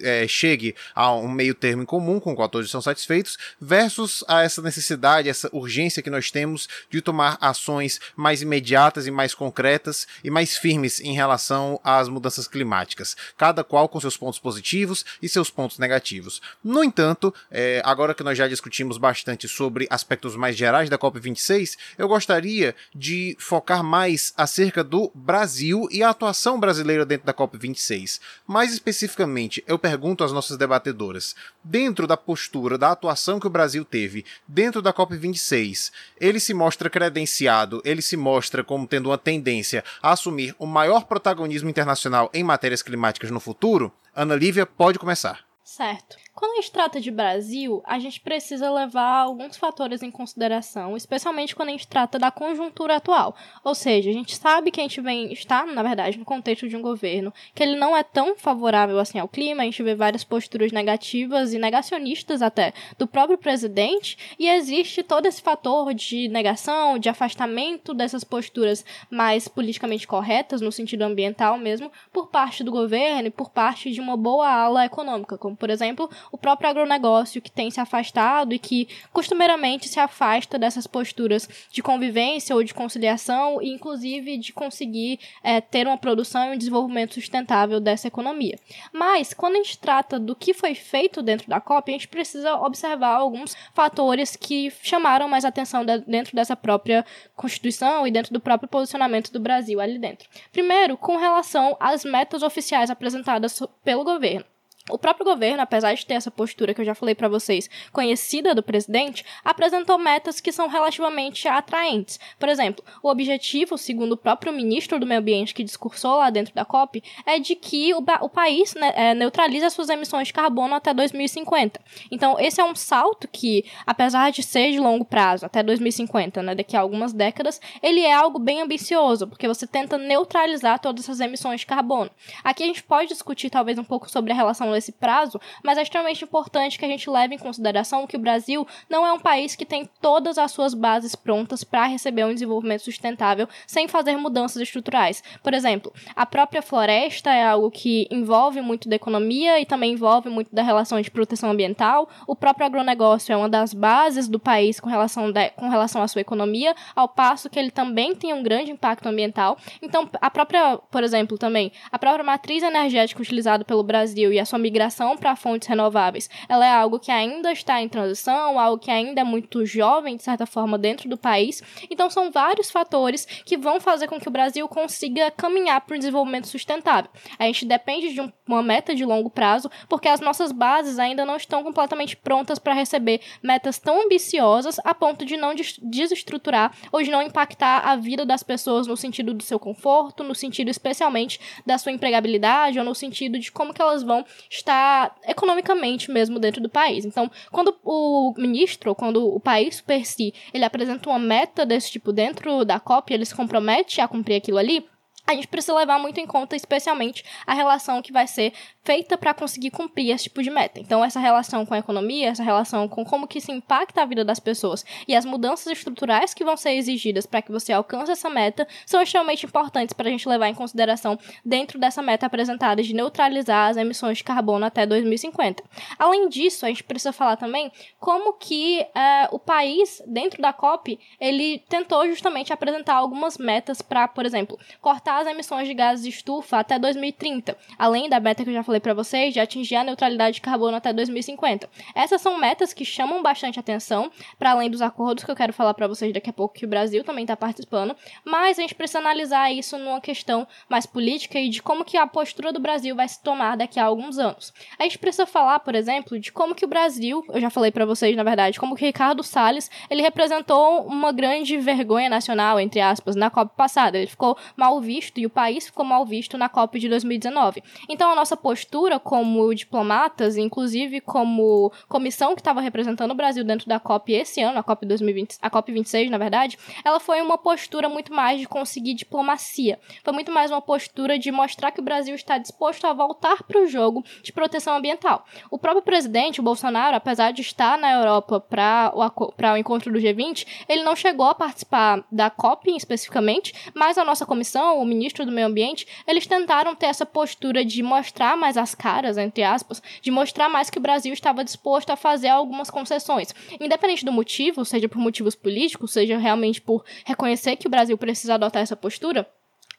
é, chegue a um meio termo em comum com o qual todos são satisfeitos, versus a essa necessidade, essa urgência que nós temos de tomar ações mais imediatas e mais concretas e mais firmes em relação às mudanças climáticas, cada qual com seus pontos positivos e seus pontos negativos. No entanto, é, agora que nós já discutimos bastante sobre aspectos mais gerais da COP26, eu gostaria de focar mais acerca do Brasil Brasil e a atuação brasileira dentro da COP26. Mais especificamente, eu pergunto às nossas debatedoras: dentro da postura, da atuação que o Brasil teve dentro da COP26, ele se mostra credenciado, ele se mostra como tendo uma tendência a assumir o maior protagonismo internacional em matérias climáticas no futuro? Ana Lívia, pode começar. Certo. Quando a gente trata de Brasil, a gente precisa levar alguns fatores em consideração, especialmente quando a gente trata da conjuntura atual. Ou seja, a gente sabe que a gente vem está, na verdade, no contexto de um governo que ele não é tão favorável assim ao clima, a gente vê várias posturas negativas e negacionistas até do próprio presidente, e existe todo esse fator de negação, de afastamento dessas posturas mais politicamente corretas no sentido ambiental mesmo, por parte do governo e por parte de uma boa ala econômica, como por exemplo, o próprio agronegócio que tem se afastado e que costumeiramente se afasta dessas posturas de convivência ou de conciliação e inclusive de conseguir é, ter uma produção e um desenvolvimento sustentável dessa economia. Mas quando a gente trata do que foi feito dentro da COP, a gente precisa observar alguns fatores que chamaram mais atenção dentro dessa própria Constituição e dentro do próprio posicionamento do Brasil ali dentro. Primeiro, com relação às metas oficiais apresentadas pelo governo. O próprio governo, apesar de ter essa postura que eu já falei para vocês, conhecida do presidente, apresentou metas que são relativamente atraentes. Por exemplo, o objetivo, segundo o próprio ministro do Meio Ambiente que discursou lá dentro da COP, é de que o, o país né, é, neutralize as suas emissões de carbono até 2050. Então, esse é um salto que, apesar de ser de longo prazo, até 2050, né, daqui a algumas décadas, ele é algo bem ambicioso, porque você tenta neutralizar todas essas emissões de carbono. Aqui a gente pode discutir talvez um pouco sobre a relação esse prazo, mas é extremamente importante que a gente leve em consideração que o Brasil não é um país que tem todas as suas bases prontas para receber um desenvolvimento sustentável sem fazer mudanças estruturais. Por exemplo, a própria floresta é algo que envolve muito da economia e também envolve muito da relação de proteção ambiental. O próprio agronegócio é uma das bases do país com relação, de, com relação à sua economia, ao passo que ele também tem um grande impacto ambiental. Então, a própria, por exemplo, também, a própria matriz energética utilizada pelo Brasil e a sua migração para fontes renováveis, ela é algo que ainda está em transição, algo que ainda é muito jovem, de certa forma, dentro do país. Então, são vários fatores que vão fazer com que o Brasil consiga caminhar para um desenvolvimento sustentável. A gente depende de um, uma meta de longo prazo, porque as nossas bases ainda não estão completamente prontas para receber metas tão ambiciosas a ponto de não desestruturar ou de não impactar a vida das pessoas no sentido do seu conforto, no sentido especialmente da sua empregabilidade ou no sentido de como que elas vão está economicamente mesmo dentro do país. Então, quando o ministro, quando o país per si, ele apresenta uma meta desse tipo dentro da COP, ele se compromete a cumprir aquilo ali, a gente precisa levar muito em conta, especialmente, a relação que vai ser feita para conseguir cumprir esse tipo de meta. Então, essa relação com a economia, essa relação com como que se impacta a vida das pessoas e as mudanças estruturais que vão ser exigidas para que você alcance essa meta são extremamente importantes para a gente levar em consideração dentro dessa meta apresentada de neutralizar as emissões de carbono até 2050. Além disso, a gente precisa falar também como que uh, o país, dentro da COP, ele tentou justamente apresentar algumas metas para, por exemplo, cortar as emissões de gases de estufa até 2030, além da meta que eu já falei para vocês de atingir a neutralidade de carbono até 2050. Essas são metas que chamam bastante atenção, para além dos acordos que eu quero falar para vocês daqui a pouco que o Brasil também está participando, mas a gente precisa analisar isso numa questão mais política e de como que a postura do Brasil vai se tomar daqui a alguns anos. A gente precisa falar, por exemplo, de como que o Brasil, eu já falei para vocês, na verdade, como que Ricardo Salles, ele representou uma grande vergonha nacional, entre aspas, na COP passada. Ele ficou mal visto visto e o país ficou mal visto na COP de 2019. Então, a nossa postura como diplomatas, inclusive como comissão que estava representando o Brasil dentro da COP esse ano, a COP 2020, a COP 26, na verdade, ela foi uma postura muito mais de conseguir diplomacia. Foi muito mais uma postura de mostrar que o Brasil está disposto a voltar para o jogo de proteção ambiental. O próprio presidente, o Bolsonaro, apesar de estar na Europa para o, o encontro do G20, ele não chegou a participar da COP especificamente, mas a nossa comissão, o ministro do Meio Ambiente, eles tentaram ter essa postura de mostrar mais as caras, entre aspas, de mostrar mais que o Brasil estava disposto a fazer algumas concessões. Independente do motivo, seja por motivos políticos, seja realmente por reconhecer que o Brasil precisa adotar essa postura,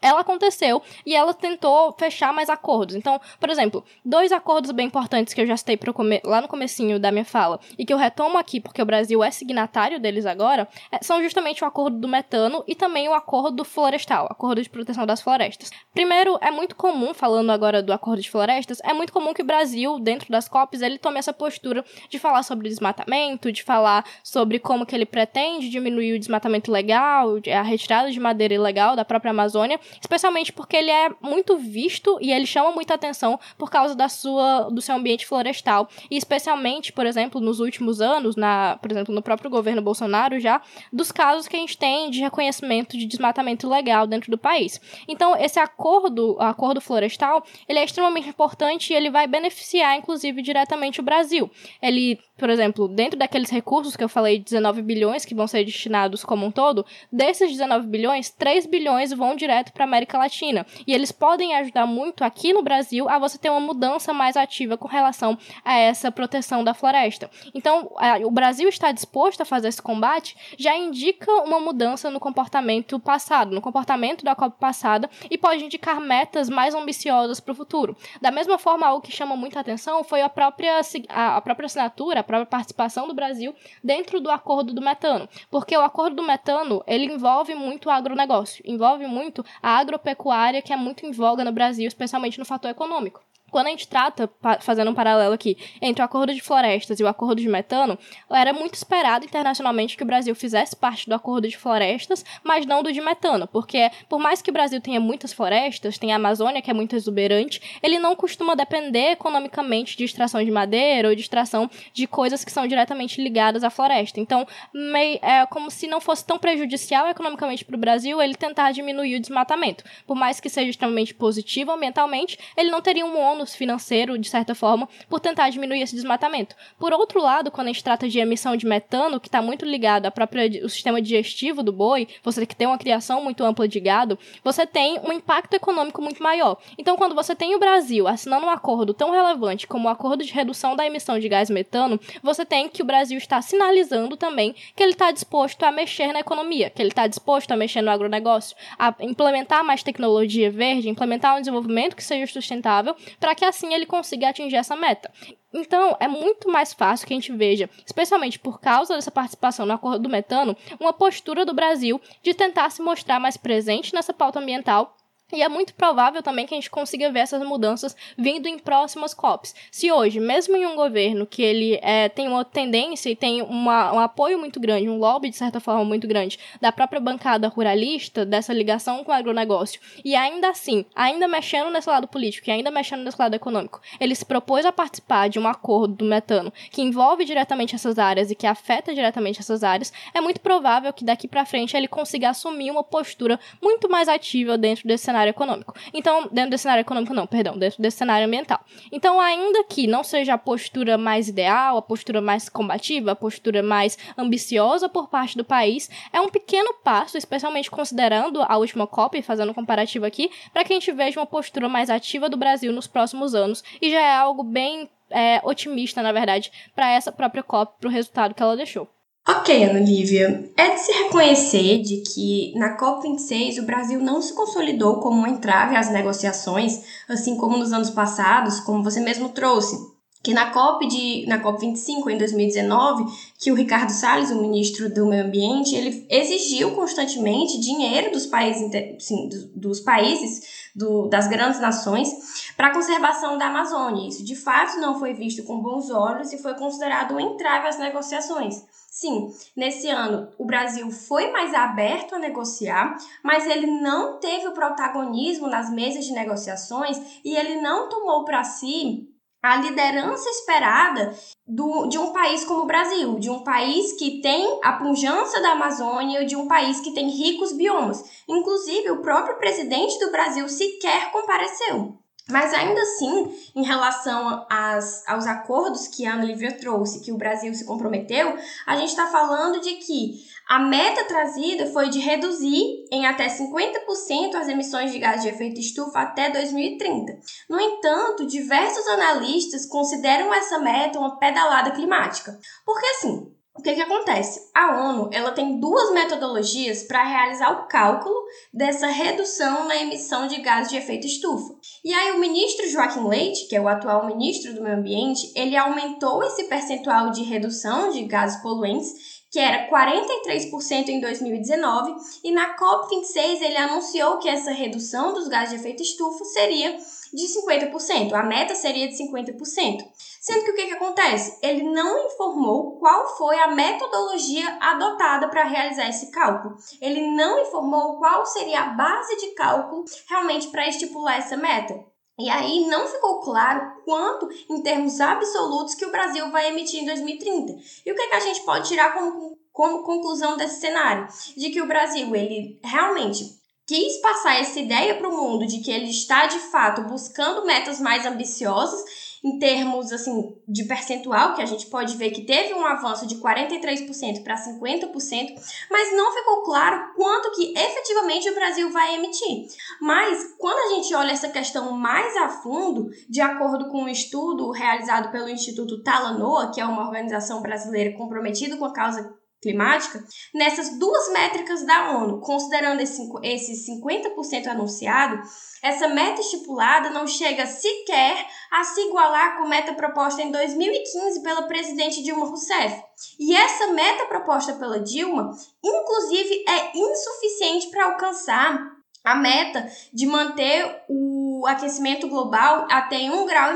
ela aconteceu e ela tentou fechar mais acordos. Então, por exemplo, dois acordos bem importantes que eu já citei lá no comecinho da minha fala e que eu retomo aqui porque o Brasil é signatário deles agora, é, são justamente o acordo do metano e também o acordo florestal, acordo de proteção das florestas. Primeiro, é muito comum, falando agora do acordo de florestas, é muito comum que o Brasil, dentro das COPs, ele tome essa postura de falar sobre desmatamento, de falar sobre como que ele pretende diminuir o desmatamento legal, a retirada de madeira ilegal da própria Amazônia, especialmente porque ele é muito visto e ele chama muita atenção por causa da sua, do seu ambiente florestal. E especialmente, por exemplo, nos últimos anos, na, por exemplo, no próprio governo Bolsonaro já, dos casos que a gente tem de reconhecimento de desmatamento ilegal dentro do país. Então, esse acordo, acordo florestal, ele é extremamente importante e ele vai beneficiar, inclusive, diretamente o Brasil. Ele por exemplo, dentro daqueles recursos que eu falei, 19 bilhões que vão ser destinados como um todo, desses 19 bilhões, 3 bilhões vão direto para a América Latina. E eles podem ajudar muito aqui no Brasil a você ter uma mudança mais ativa com relação a essa proteção da floresta. Então, o Brasil está disposto a fazer esse combate já indica uma mudança no comportamento passado, no comportamento da Copa passada e pode indicar metas mais ambiciosas para o futuro. Da mesma forma, algo que chama muita atenção foi a própria, a, a própria assinatura, própria participação do Brasil dentro do acordo do metano, porque o acordo do metano ele envolve muito o agronegócio, envolve muito a agropecuária que é muito em voga no Brasil, especialmente no fator econômico quando a gente trata, fazendo um paralelo aqui, entre o acordo de florestas e o acordo de metano, era muito esperado internacionalmente que o Brasil fizesse parte do acordo de florestas, mas não do de metano, porque por mais que o Brasil tenha muitas florestas, tem a Amazônia que é muito exuberante, ele não costuma depender economicamente de extração de madeira ou de extração de coisas que são diretamente ligadas à floresta. Então, meio, é como se não fosse tão prejudicial economicamente para o Brasil ele tentar diminuir o desmatamento. Por mais que seja extremamente positivo ambientalmente, ele não teria um ônus financeiro, de certa forma, por tentar diminuir esse desmatamento. Por outro lado, quando a gente trata de emissão de metano, que está muito ligado ao próprio sistema digestivo do boi, você que tem uma criação muito ampla de gado, você tem um impacto econômico muito maior. Então, quando você tem o Brasil assinando um acordo tão relevante como o acordo de redução da emissão de gás metano, você tem que o Brasil está sinalizando também que ele está disposto a mexer na economia, que ele está disposto a mexer no agronegócio, a implementar mais tecnologia verde, implementar um desenvolvimento que seja sustentável para que assim ele consiga atingir essa meta. Então, é muito mais fácil que a gente veja, especialmente por causa dessa participação no acordo do metano, uma postura do Brasil de tentar se mostrar mais presente nessa pauta ambiental E é muito provável também que a gente consiga ver essas mudanças vindo em próximas COPs. Se hoje, mesmo em um governo que ele é, tem uma tendência e tem uma, um apoio muito grande, um lobby de certa forma muito grande da própria bancada ruralista, dessa ligação com o agronegócio, e ainda assim, ainda mexendo nesse lado político e ainda mexendo nesse lado econômico, ele se propôs a participar de um acordo do metano que envolve diretamente essas áreas e que afeta diretamente essas áreas, é muito provável que daqui para frente ele consiga assumir uma postura muito mais ativa dentro desse cenário econômico. Então, dentro desse cenário econômico, não, perdão, dentro desse cenário ambiental. Então, ainda que não seja a postura mais ideal, a postura mais combativa, a postura mais ambiciosa por parte do país, é um pequeno passo, especialmente considerando a última COP, fazendo um comparativo aqui, para que a gente veja uma postura mais ativa do Brasil nos próximos anos. E já é algo bem é, otimista, na verdade, para essa própria COP, para o resultado que ela deixou. Ok, Ana Lívia. É de se reconhecer de que na COP26 o Brasil não se consolidou como um entrave às negociações, assim como nos anos passados, como você mesmo trouxe. Que na COP de na COP 25 em 2019, que o Ricardo Salles, o ministro do Meio Ambiente, ele exigiu constantemente dinheiro dos países, sim, dos, países do, das grandes nações para a conservação da Amazônia. Isso de fato não foi visto com bons olhos e foi considerado um entrave às negociações. Sim, nesse ano o Brasil foi mais aberto a negociar, mas ele não teve o protagonismo nas mesas de negociações e ele não tomou para si a liderança esperada do, de um país como o Brasil, de um país que tem a pujança da Amazônia, de um país que tem ricos biomas. Inclusive, o próprio presidente do Brasil sequer compareceu. Mas ainda assim, em relação às, aos acordos que a Ana Lívia trouxe, que o Brasil se comprometeu, a gente está falando de que a meta trazida foi de reduzir em até 50% as emissões de gás de efeito estufa até 2030. No entanto, diversos analistas consideram essa meta uma pedalada climática. Porque assim, o que, que acontece? A ONU ela tem duas metodologias para realizar o cálculo dessa redução na emissão de gases de efeito estufa. E aí o ministro Joaquim Leite, que é o atual ministro do Meio Ambiente, ele aumentou esse percentual de redução de gases poluentes, que era 43% em 2019, e na COP26 ele anunciou que essa redução dos gases de efeito estufa seria de 50%, a meta seria de 50%. Sendo que o que, que acontece? Ele não informou qual foi a metodologia adotada para realizar esse cálculo. Ele não informou qual seria a base de cálculo realmente para estipular essa meta. E aí não ficou claro quanto, em termos absolutos, que o Brasil vai emitir em 2030. E o que, que a gente pode tirar como, como conclusão desse cenário? De que o Brasil, ele realmente quis passar essa ideia para o mundo de que ele está de fato buscando metas mais ambiciosas em termos assim de percentual, que a gente pode ver que teve um avanço de 43% para 50%, mas não ficou claro quanto que efetivamente o Brasil vai emitir. Mas quando a gente olha essa questão mais a fundo, de acordo com um estudo realizado pelo Instituto Talanoa, que é uma organização brasileira comprometida com a causa climática, nessas duas métricas da ONU, considerando esse, esse 50% anunciado, essa meta estipulada não chega sequer a se igualar com a meta proposta em 2015 pela presidente Dilma Rousseff. E essa meta proposta pela Dilma, inclusive, é insuficiente para alcançar a meta de manter o aquecimento global até 1,5 grau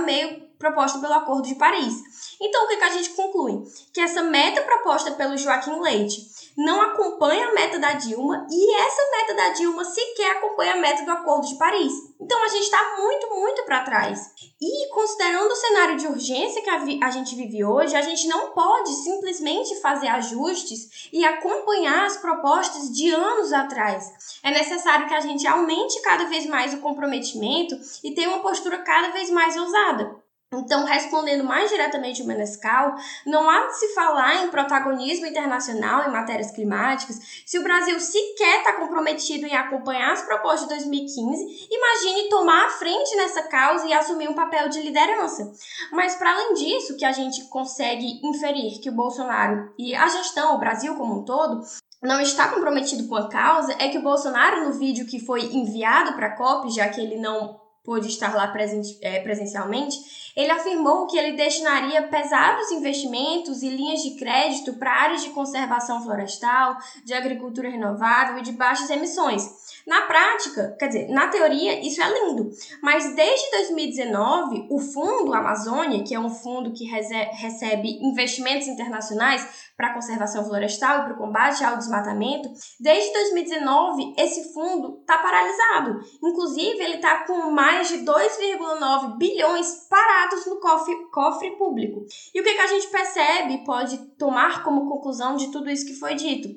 proposta pelo Acordo de Paris. Então, o que, que a gente conclui? Que essa meta proposta pelo Joaquim Leite não acompanha a meta da Dilma e essa meta da Dilma sequer acompanha a meta do Acordo de Paris. Então, a gente está muito, muito para trás. E considerando o cenário de urgência que a, a gente vive hoje, a gente não pode simplesmente fazer ajustes e acompanhar as propostas de anos atrás. É necessário que a gente aumente cada vez mais o comprometimento e tenha uma postura cada vez mais ousada. Então, respondendo mais diretamente o Menescal, não há de se falar em protagonismo internacional em matérias climáticas se o Brasil sequer está comprometido em acompanhar as propostas de 2015. Imagine tomar a frente nessa causa e assumir um papel de liderança. Mas, para além disso, que a gente consegue inferir que o Bolsonaro e a gestão, o Brasil como um todo, não está comprometido com a causa, é que o Bolsonaro, no vídeo que foi enviado para a COP, já que ele não pôde estar lá é, presencialmente, ele afirmou que ele destinaria pesados investimentos e linhas de crédito para áreas de conservação florestal, de agricultura renovável e de baixas emissões. Na prática, quer dizer, na teoria, isso é lindo, mas desde 2019, o Fundo Amazônia, que é um fundo que recebe investimentos internacionais para a conservação florestal e para o combate ao desmatamento, desde 2019 esse fundo está paralisado. Inclusive, ele está com mais de 2,9 bilhões parados no cofre, cofre público. E o que, que a gente percebe pode tomar como conclusão de tudo isso que foi dito?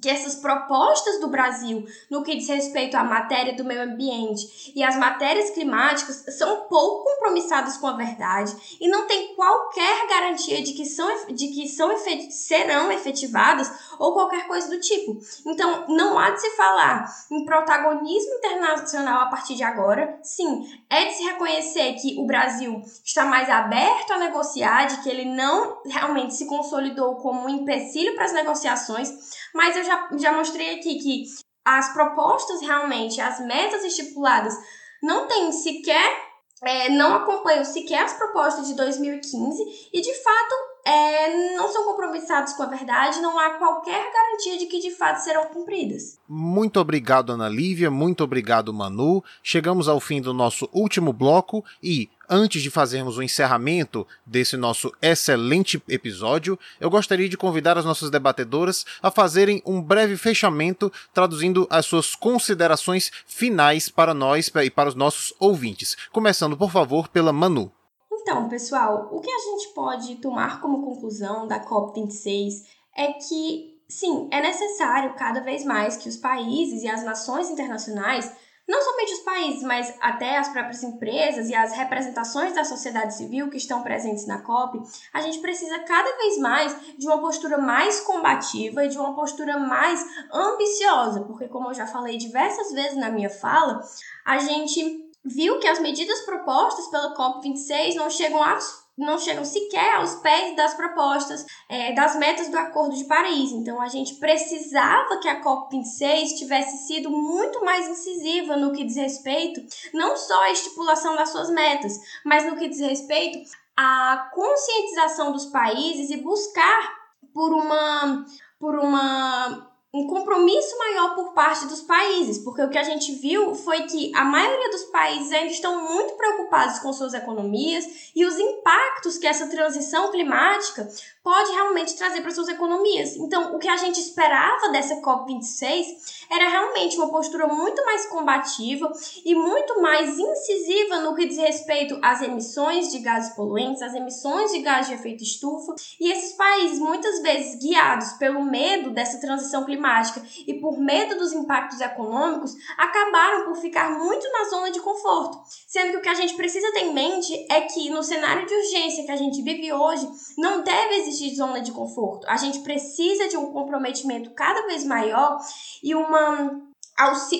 Que essas propostas do Brasil no que diz respeito à matéria do meio ambiente e às matérias climáticas são pouco compromissadas com a verdade e não tem qualquer garantia de que, são, de que são serão efetivadas ou qualquer coisa do tipo. Então, não há de se falar em protagonismo internacional a partir de agora. Sim, é de se reconhecer que o Brasil está mais aberto a negociar, de que ele não realmente se consolidou como um empecilho para as negociações, mas eu já, já mostrei aqui que as propostas realmente, as metas estipuladas, não têm sequer, é, não acompanham sequer as propostas de 2015 e de fato é, não são compromissados com a verdade, não há qualquer garantia de que de fato serão cumpridas. Muito obrigado, Ana Lívia, muito obrigado, Manu. Chegamos ao fim do nosso último bloco e Antes de fazermos o encerramento desse nosso excelente episódio, eu gostaria de convidar as nossas debatedoras a fazerem um breve fechamento, traduzindo as suas considerações finais para nós e para os nossos ouvintes. Começando, por favor, pela Manu. Então, pessoal, o que a gente pode tomar como conclusão da COP26 é que, sim, é necessário cada vez mais que os países e as nações internacionais não somente os países, mas até as próprias empresas e as representações da sociedade civil que estão presentes na COP, a gente precisa cada vez mais de uma postura mais combativa e de uma postura mais ambiciosa, porque, como eu já falei diversas vezes na minha fala, a gente viu que as medidas propostas pela COP26 não chegam a não chegam sequer aos pés das propostas é, das metas do Acordo de Paris. Então, a gente precisava que a COP26 tivesse sido muito mais incisiva no que diz respeito não só à estipulação das suas metas, mas no que diz respeito à conscientização dos países e buscar por uma por uma um compromisso maior por parte dos países, porque o que a gente viu foi que a maioria dos países ainda estão muito preocupados com suas economias e os impactos que essa transição climática pode realmente trazer para suas economias. Então, o que a gente esperava dessa COP26 era realmente uma postura muito mais combativa e muito mais incisiva no que diz respeito às emissões de gases poluentes, às emissões de gases de efeito estufa. E esses países, muitas vezes guiados pelo medo dessa transição climática e por medo dos impactos econômicos, acabaram por ficar muito na zona de conforto. Sendo que o que a gente precisa ter em mente é que no cenário de urgência que a gente vive hoje, não deve de zona de conforto. A gente precisa de um comprometimento cada vez maior e uma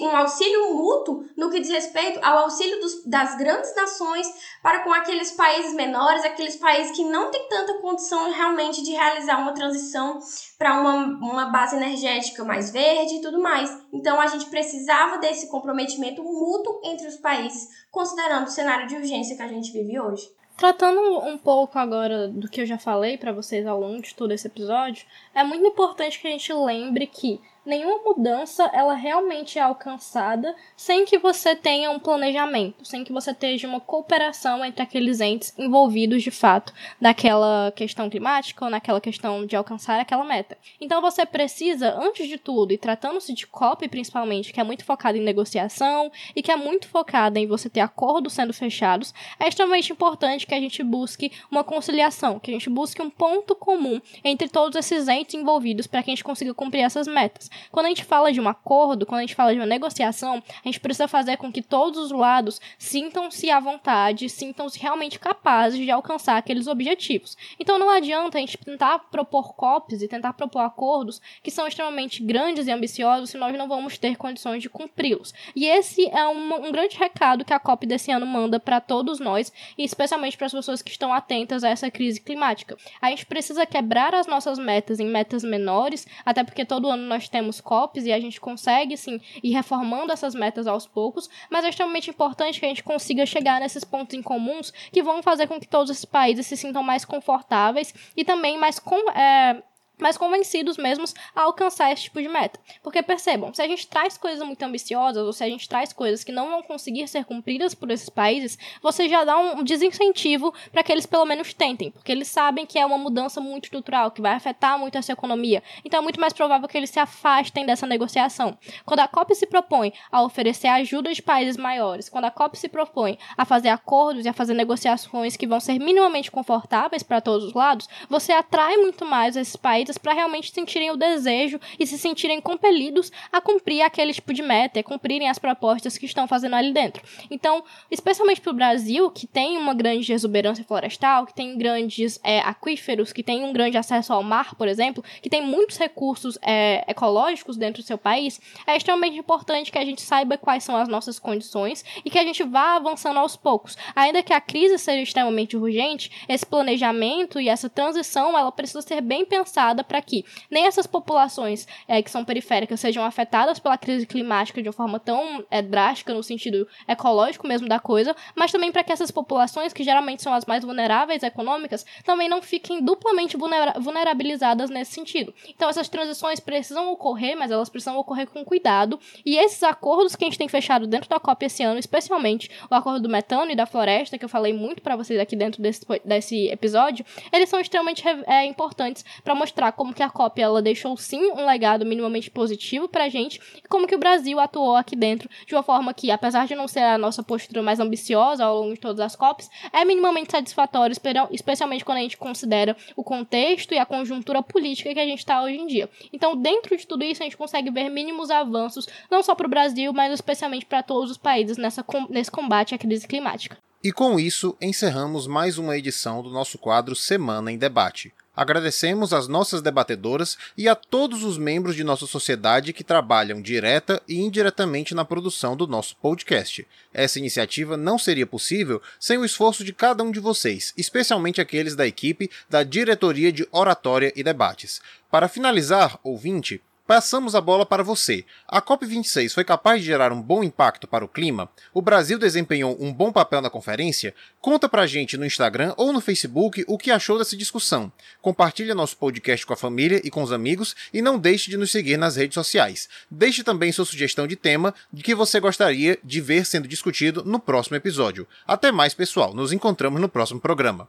um auxílio mútuo no que diz respeito ao auxílio dos, das grandes nações para com aqueles países menores, aqueles países que não têm tanta condição realmente de realizar uma transição para uma, uma base energética mais verde e tudo mais. Então a gente precisava desse comprometimento mútuo entre os países, considerando o cenário de urgência que a gente vive hoje. Tratando um pouco agora do que eu já falei para vocês ao longo de todo esse episódio, é muito importante que a gente lembre que nenhuma mudança ela realmente é alcançada sem que você tenha um planejamento, sem que você tenha uma cooperação entre aqueles entes envolvidos de fato naquela questão climática ou naquela questão de alcançar aquela meta. Então você precisa, antes de tudo, e tratando-se de COP principalmente, que é muito focada em negociação e que é muito focada em você ter acordos sendo fechados, é extremamente importante que a gente busque uma conciliação, que a gente busque um ponto comum entre todos esses entes envolvidos para que a gente consiga cumprir essas metas. Quando a gente fala de um acordo, quando a gente fala de uma negociação, a gente precisa fazer com que todos os lados sintam-se à vontade, sintam-se realmente capazes de alcançar aqueles objetivos. Então não adianta a gente tentar propor COPs e tentar propor acordos que são extremamente grandes e ambiciosos se nós não vamos ter condições de cumpri-los. E esse é um, um grande recado que a COP desse ano manda para todos nós, e especialmente para as pessoas que estão atentas a essa crise climática. A gente precisa quebrar as nossas metas em metas menores, até porque todo ano nós temos temos COPs e a gente consegue, sim, ir reformando essas metas aos poucos, mas é extremamente importante que a gente consiga chegar nesses pontos em comuns que vão fazer com que todos esses países se sintam mais confortáveis e também mais com, é, mais convencidos mesmos a alcançar esse tipo de meta. Porque percebam, se a gente traz coisas muito ambiciosas ou se a gente traz coisas que não vão conseguir ser cumpridas por esses países, você já dá um desincentivo para que eles pelo menos tentem, porque eles sabem que é uma mudança muito estrutural, que vai afetar muito essa economia. Então é muito mais provável que eles se afastem dessa negociação. Quando a COP se propõe a oferecer ajuda de países maiores, quando a COP se propõe a fazer acordos e a fazer negociações que vão ser minimamente confortáveis para todos os lados, você atrai muito mais esses países para realmente sentirem o desejo e se sentirem compelidos a cumprir aquele tipo de meta, a cumprirem as propostas que estão fazendo ali dentro. Então, especialmente para o Brasil, que tem uma grande exuberância florestal, que tem grandes é, aquíferos, que tem um grande acesso ao mar, por exemplo, que tem muitos recursos é, ecológicos dentro do seu país, é extremamente importante que a gente saiba quais são as nossas condições e que a gente vá avançando aos poucos. Ainda que a crise seja extremamente urgente, esse planejamento e essa transição ela precisa ser bem pensada para que nem essas populações é, que são periféricas sejam afetadas pela crise climática de uma forma tão é, drástica no sentido ecológico mesmo da coisa, mas também para que essas populações, que geralmente são as mais vulneráveis econômicas, também não fiquem duplamente vulnera vulnerabilizadas nesse sentido. Então essas transições precisam ocorrer, mas elas precisam ocorrer com cuidado, e esses acordos que a gente tem fechado dentro da COP esse ano, especialmente o acordo do metano e da floresta, que eu falei muito para vocês aqui dentro desse, desse episódio, eles são extremamente é, importantes para mostrar como que a COP ela deixou sim um legado minimamente positivo pra gente e como que o Brasil atuou aqui dentro de uma forma que, apesar de não ser a nossa postura mais ambiciosa ao longo de todas as COPs, é minimamente satisfatório, especialmente quando a gente considera o contexto e a conjuntura política que a gente está hoje em dia. Então, dentro de tudo isso, a gente consegue ver mínimos avanços, não só para o Brasil, mas especialmente para todos os países nessa, nesse combate à crise climática. E com isso, encerramos mais uma edição do nosso quadro Semana em Debate. Agradecemos às nossas debatedoras e a todos os membros de nossa sociedade que trabalham direta e indiretamente na produção do nosso podcast. Essa iniciativa não seria possível sem o esforço de cada um de vocês, especialmente aqueles da equipe da Diretoria de Oratória e Debates. Para finalizar, ouvinte, Passamos a bola para você. A COP26 foi capaz de gerar um bom impacto para o clima? O Brasil desempenhou um bom papel na conferência? Conta pra gente no Instagram ou no Facebook o que achou dessa discussão. Compartilhe nosso podcast com a família e com os amigos e não deixe de nos seguir nas redes sociais. Deixe também sua sugestão de tema de que você gostaria de ver sendo discutido no próximo episódio. Até mais, pessoal. Nos encontramos no próximo programa.